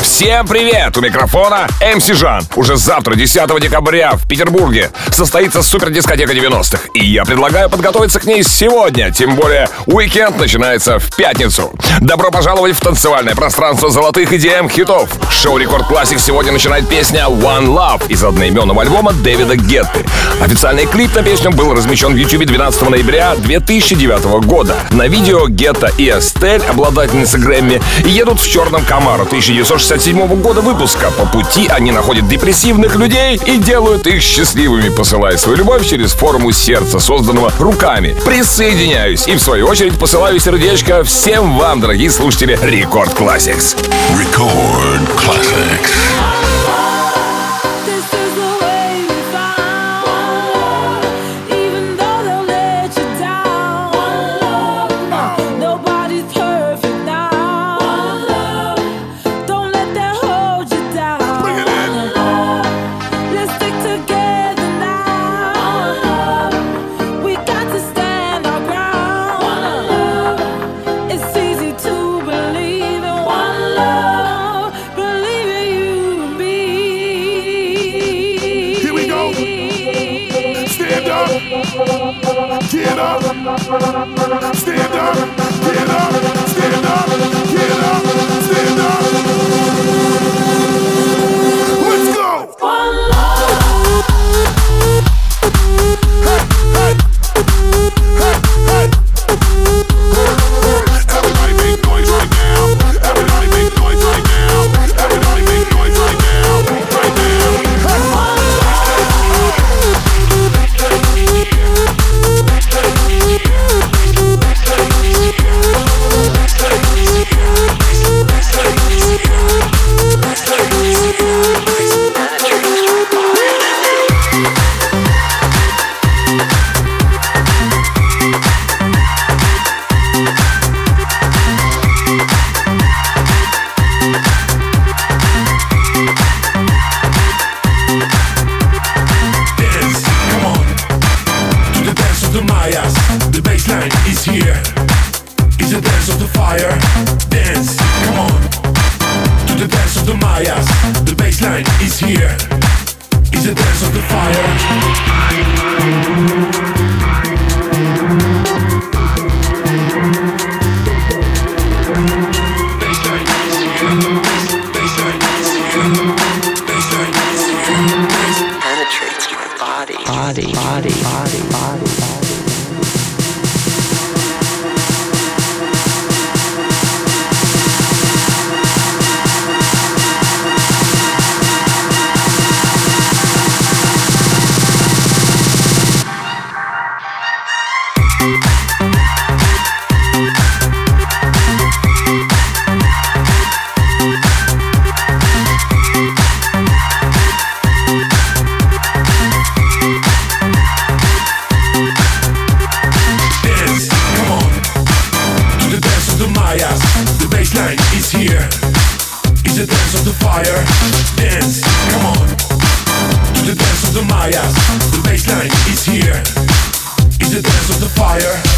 Всем привет! У микрофона MC Жан. Уже завтра, 10 декабря, в Петербурге состоится супер дискотека 90-х. И я предлагаю подготовиться к ней сегодня. Тем более, уикенд начинается в пятницу. Добро пожаловать в танцевальное пространство золотых EDM хитов. Шоу Record Classix сегодня начинает песня One Love из одноименного альбома Дэвида Гетты. Официальный клип на песню был размещен в YouTube 12 ноября 2009 года. На видео Гетта и Эстель, обладательницы Грэмми, едут в черном Камаро 1960 1967 года выпуска. По пути они находят депрессивных людей и делают их счастливыми, посылая свою любовь через форму сердца, созданного руками. Присоединяюсь и в свою очередь посылаю сердечко всем вам, дорогие слушатели Рекорд Classics. Record Classics. here in the dance of the fire.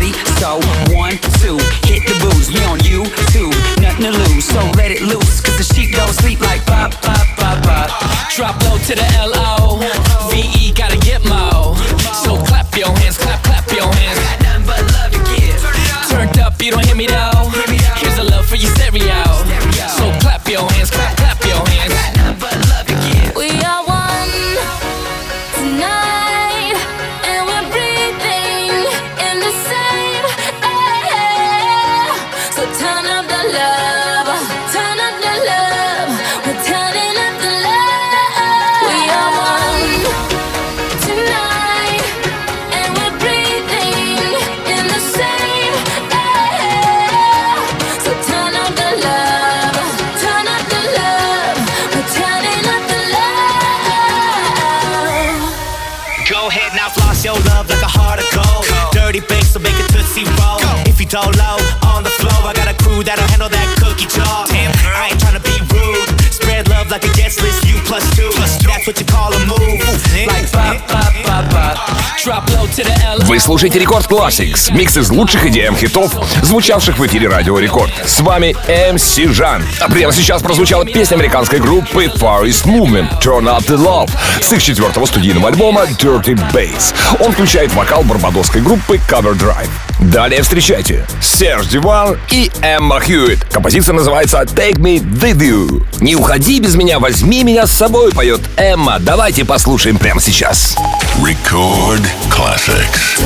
body. So one, two, hit the booze. We on you, two, nothing to lose. So let it loose, cause the sheep don't sleep like pop, pop, pop, pop. Drop low to the L-O. V-E gotta get mo. So clap your hands, clap, clap your hands. Got nothing but love to give. Turned up, you don't hear me though. it all low on the flow. I got a crew that'll handle that cookie jar. Damn, I ain't tryna be rude. Spread love like a guest list, you plus two. Plus two. That's what you call a move. Like pop, pop, pop, pop. Drop low to the L. Вы слушаете Рекорд Classics, микс из лучших идеям хитов, звучавших в эфире Радио Рекорд. С вами MC Жан. А прямо сейчас прозвучала песня американской группы Far East Movement Turn Up The Love с их четвертого студийного альбома Dirty Bass. Он включает вокал барбадосской группы Cover Drive. Далее встречайте Серж Диван и Эмма Хьюит. Композиция называется «Take me with you». «Не уходи без меня, возьми меня с собой» поет Эмма. Давайте послушаем прямо сейчас. Record Classics.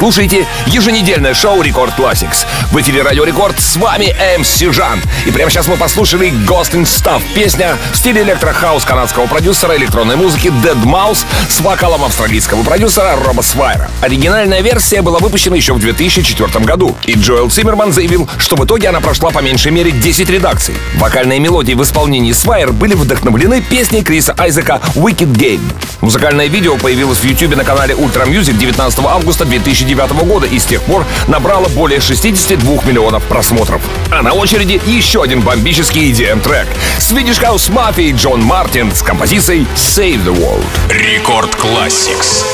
Вы слушаете еженедельное шоу Record Classix. В эфире Радио Рекорд с вами MC Жан. И прямо сейчас мы послушали Ghosts 'n' Stuff, песня в стиле электрохаус канадского продюсера электронной музыки deadmau5 с вокалом австралийского продюсера Роба Свайра. Оригинальная версия была выпущена еще в 2004 году, и Джоэл Циммерман заявил, что в итоге она прошла по меньшей мере 10 редакций. Вокальные мелодии в исполнении Свайер были вдохновлены песней Криса Айзека «Wicked Game». Музыкальное видео появилось в YouTube на канале Ultra Music 19 августа 2009 года и с тех пор набрало более 62 миллионов просмотров. А на очереди еще один бомбический EDM-трек. Swedish House Mafia Джон Мартин с композицией «Save the World». Рекорд Classics.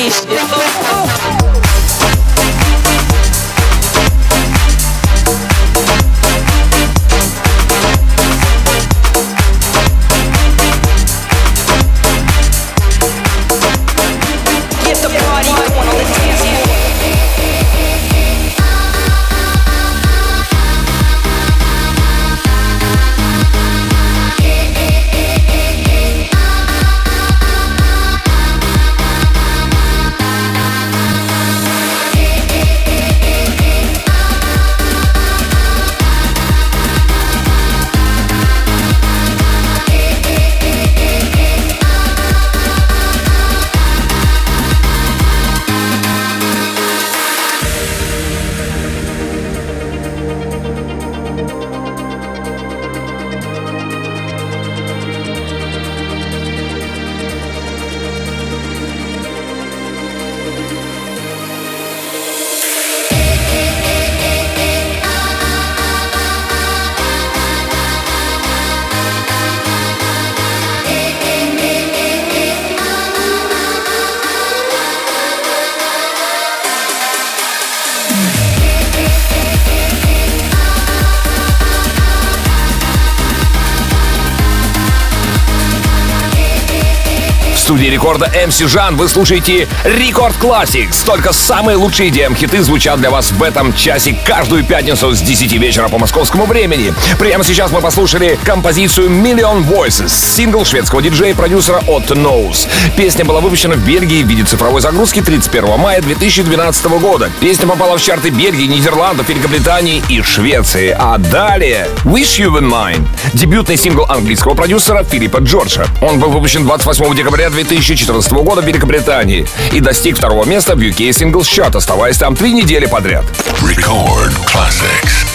If рекорда MC Жан вы слушаете Рекорд Classics. Только самые лучшие DM-хиты звучат для вас в этом часе каждую пятницу с 10 вечера по московскому времени. Прямо сейчас мы послушали композицию Million Voices, сингл шведского диджея и продюсера Otto Knows. Песня была выпущена в Бельгии в виде цифровой загрузки 31 мая 2012 года. Песня попала в чарты Бельгии, Нидерландов, Великобритании и Швеции. А далее Wish You Were Mine, дебютный сингл английского продюсера Филиппа Джорджа. Он был выпущен 28 декабря 2014 года в Великобритании и достиг второго места в UK Singles Chart, оставаясь там три недели подряд. Record classics.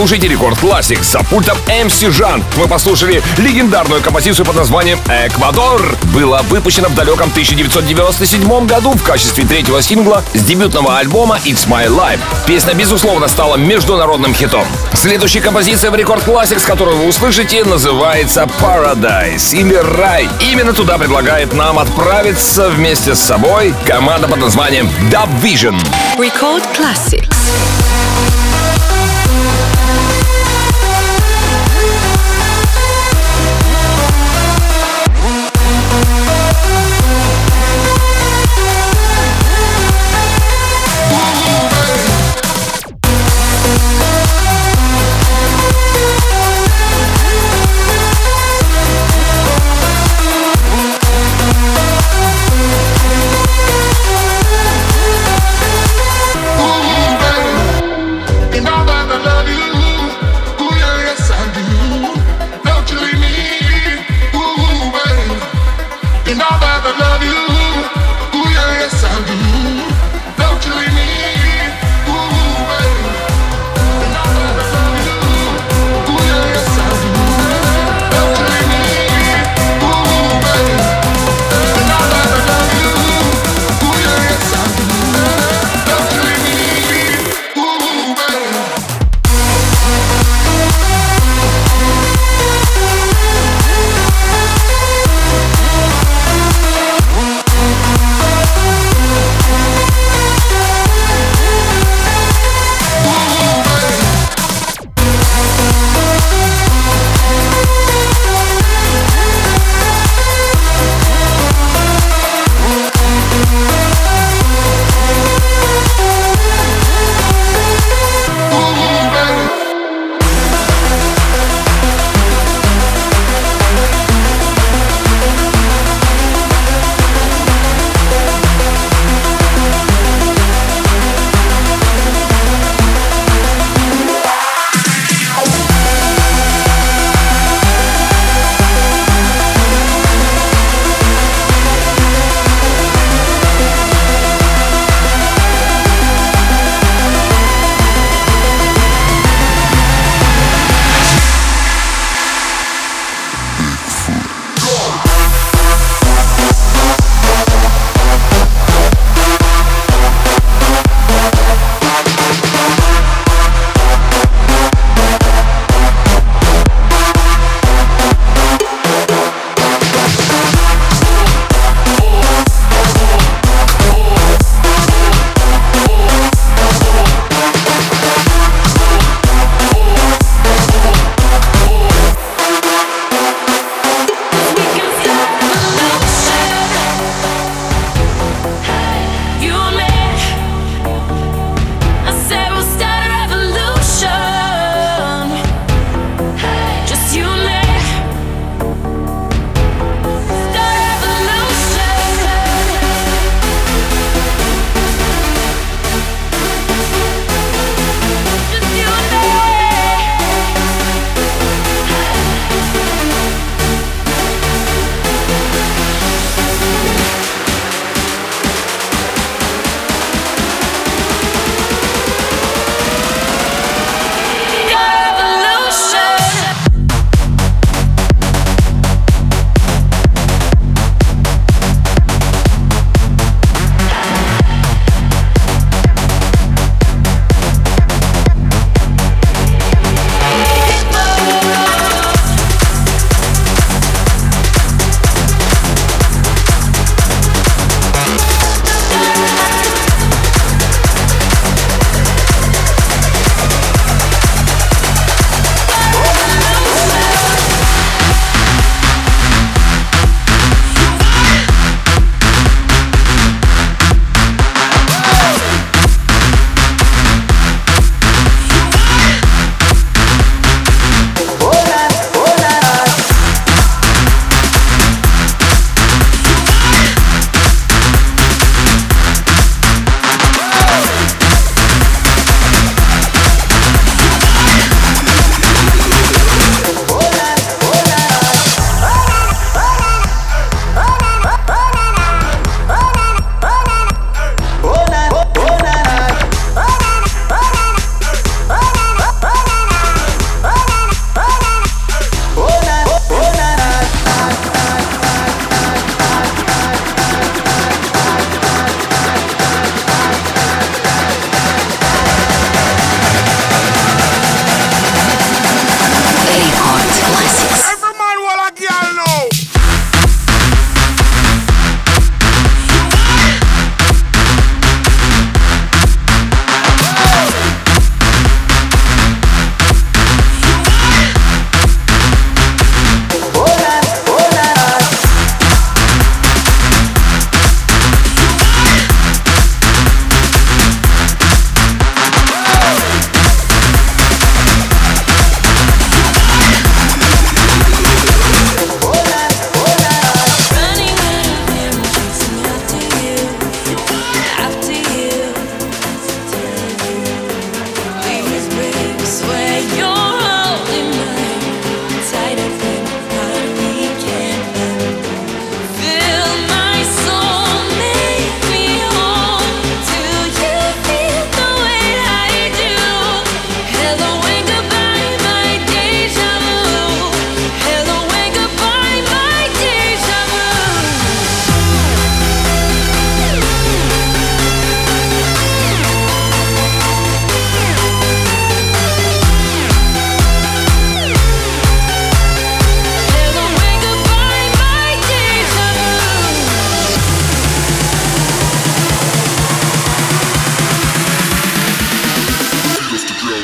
Слушаете Record Classix. За пультом MC Жан мы послушали легендарную композицию под названием «Эквадор». Была выпущена в далеком 1997 году в качестве третьего сингла с дебютного альбома «It's My Life». Песня, безусловно, стала международным хитом. Следующая композиция в Record Classix, которую вы услышите, называется «Paradise» или «Рай». Именно туда предлагает нам отправиться вместе с собой команда под названием Dub Vision. Record Classics.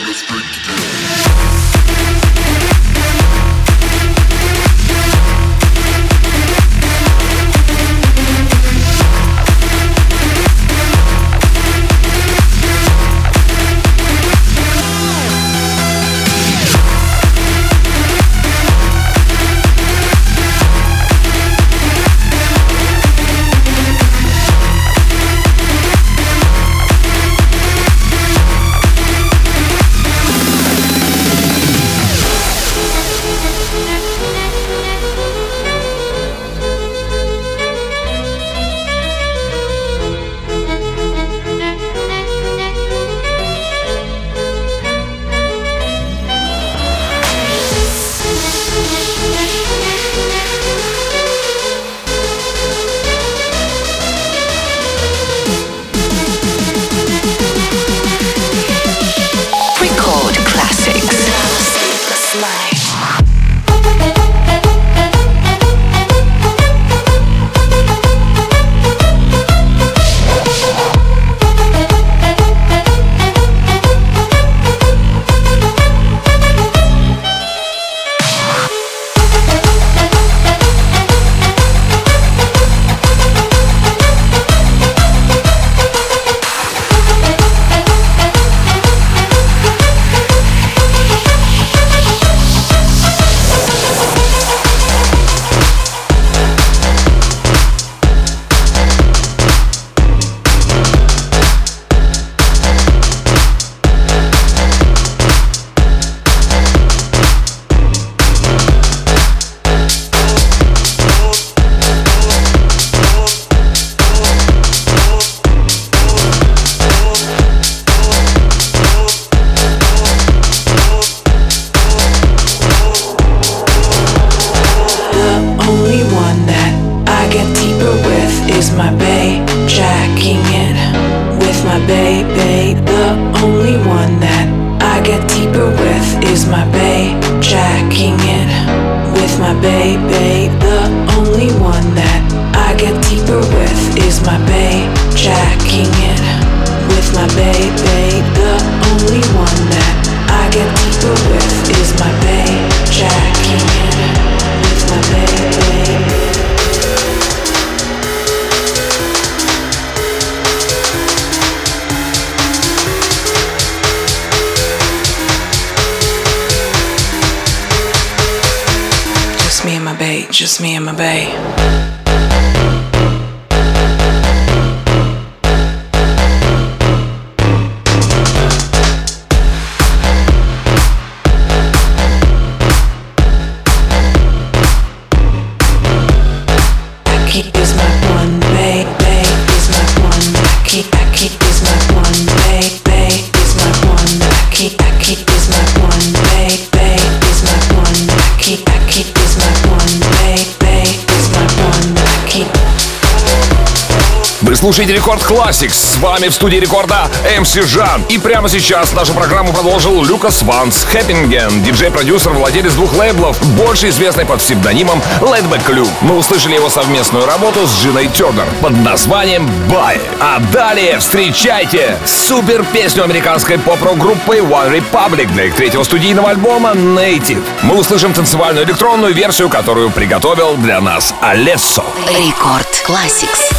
Let's break to do. me in my bay. Слушаете Record Classix. С вами в студии Рекорда MC Жан. И прямо сейчас нашу программу продолжил Люкас ван Схеппинген, диджей-продюсер, владелец двух лейблов, больше известный под псевдонимом Laidback Luke. Мы услышали его совместную работу с Джиной Тернер под названием «Bae». А далее встречайте супер песню американской поп-рок группы One Republic для их третьего студийного альбома Native. Мы услышим танцевальную электронную версию, которую приготовил для нас Алессо. Рекорд Classics.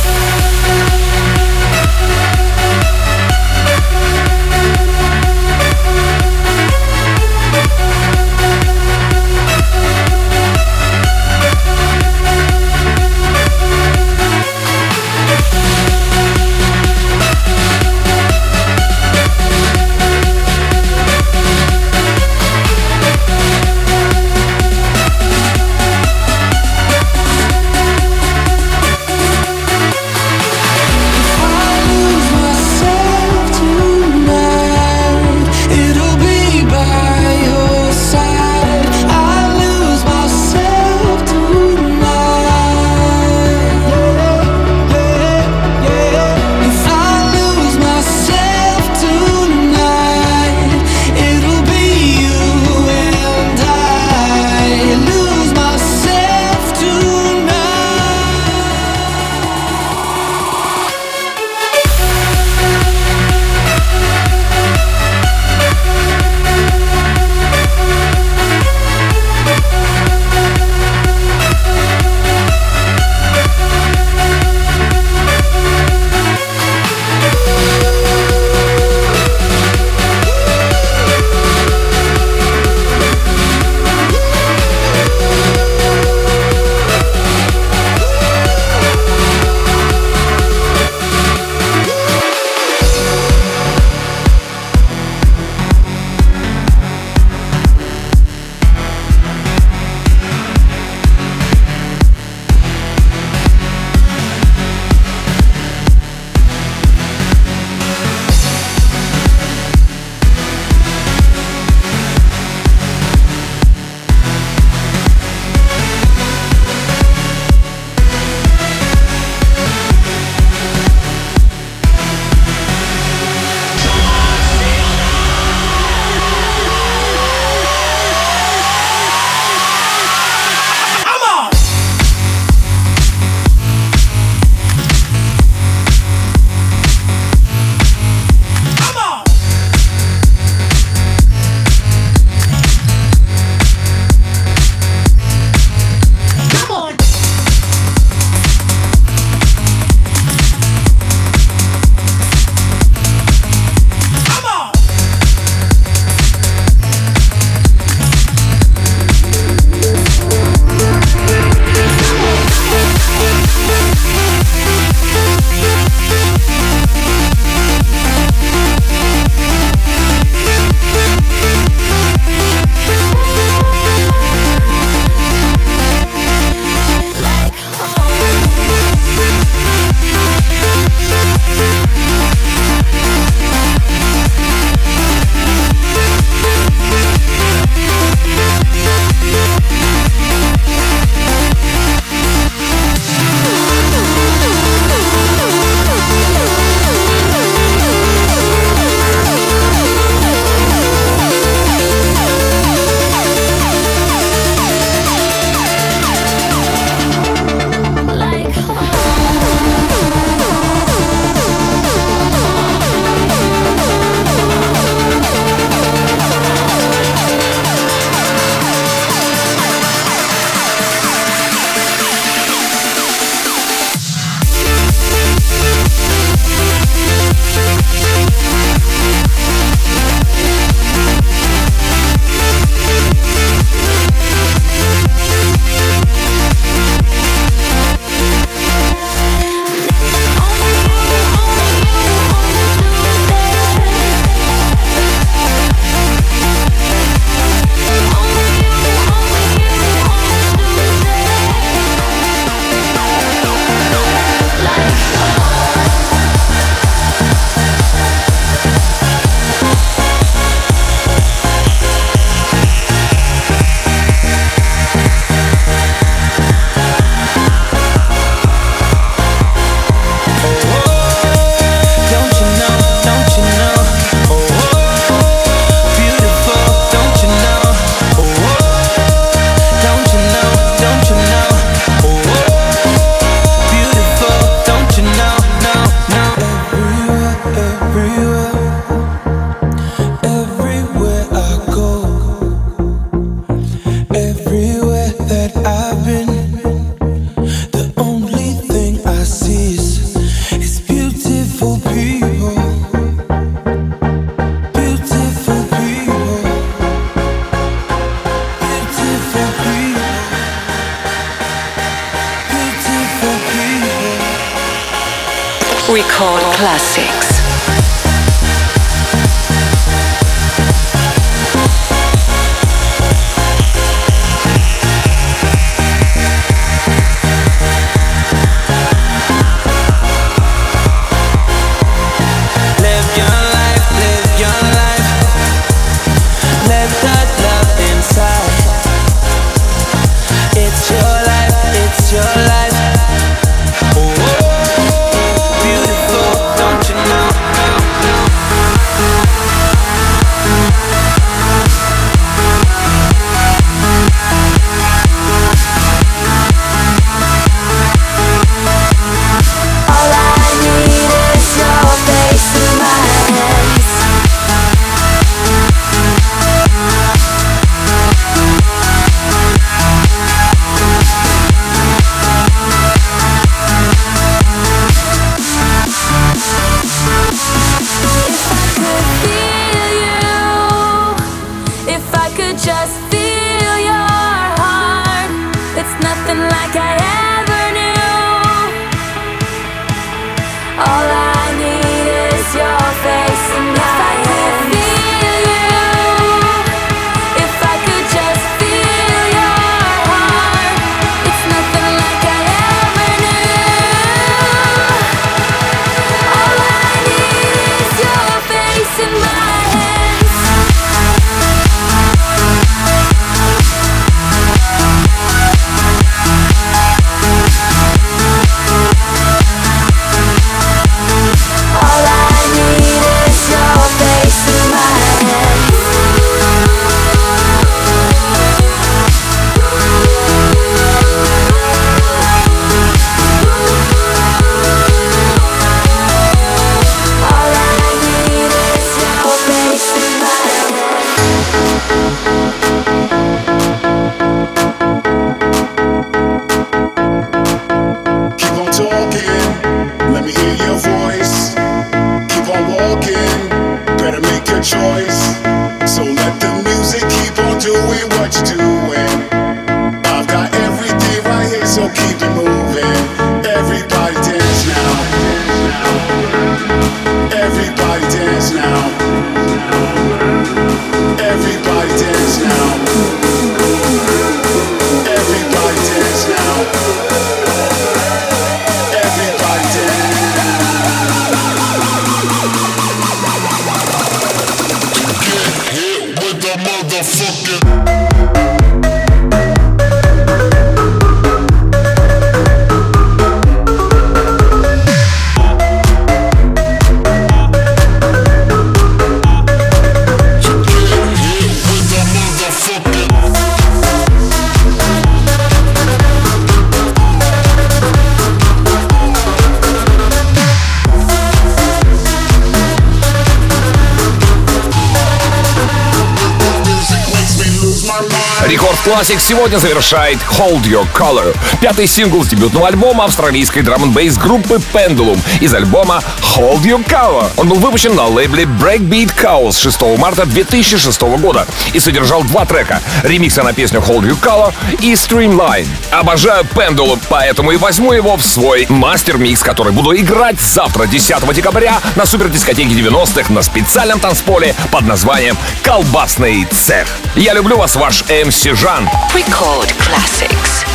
Classic сегодня завершает Hold Your Color, пятый сингл с дебютного альбома австралийской драм н группы Pendulum из альбома Hold Your Color. Он был выпущен на лейбле Breakbeat Chaos 6 марта 2006 года и содержал два трека — ремиксы на песню Hold Your Color и Streamline. Обожаю Pendulum, поэтому и возьму его в свой мастер-микс, который буду играть завтра, 10 декабря, на супердискотеке 90-х на специальном танцполе под названием «Колбасный цех». Я люблю вас, ваш МС Жан. Record Classics.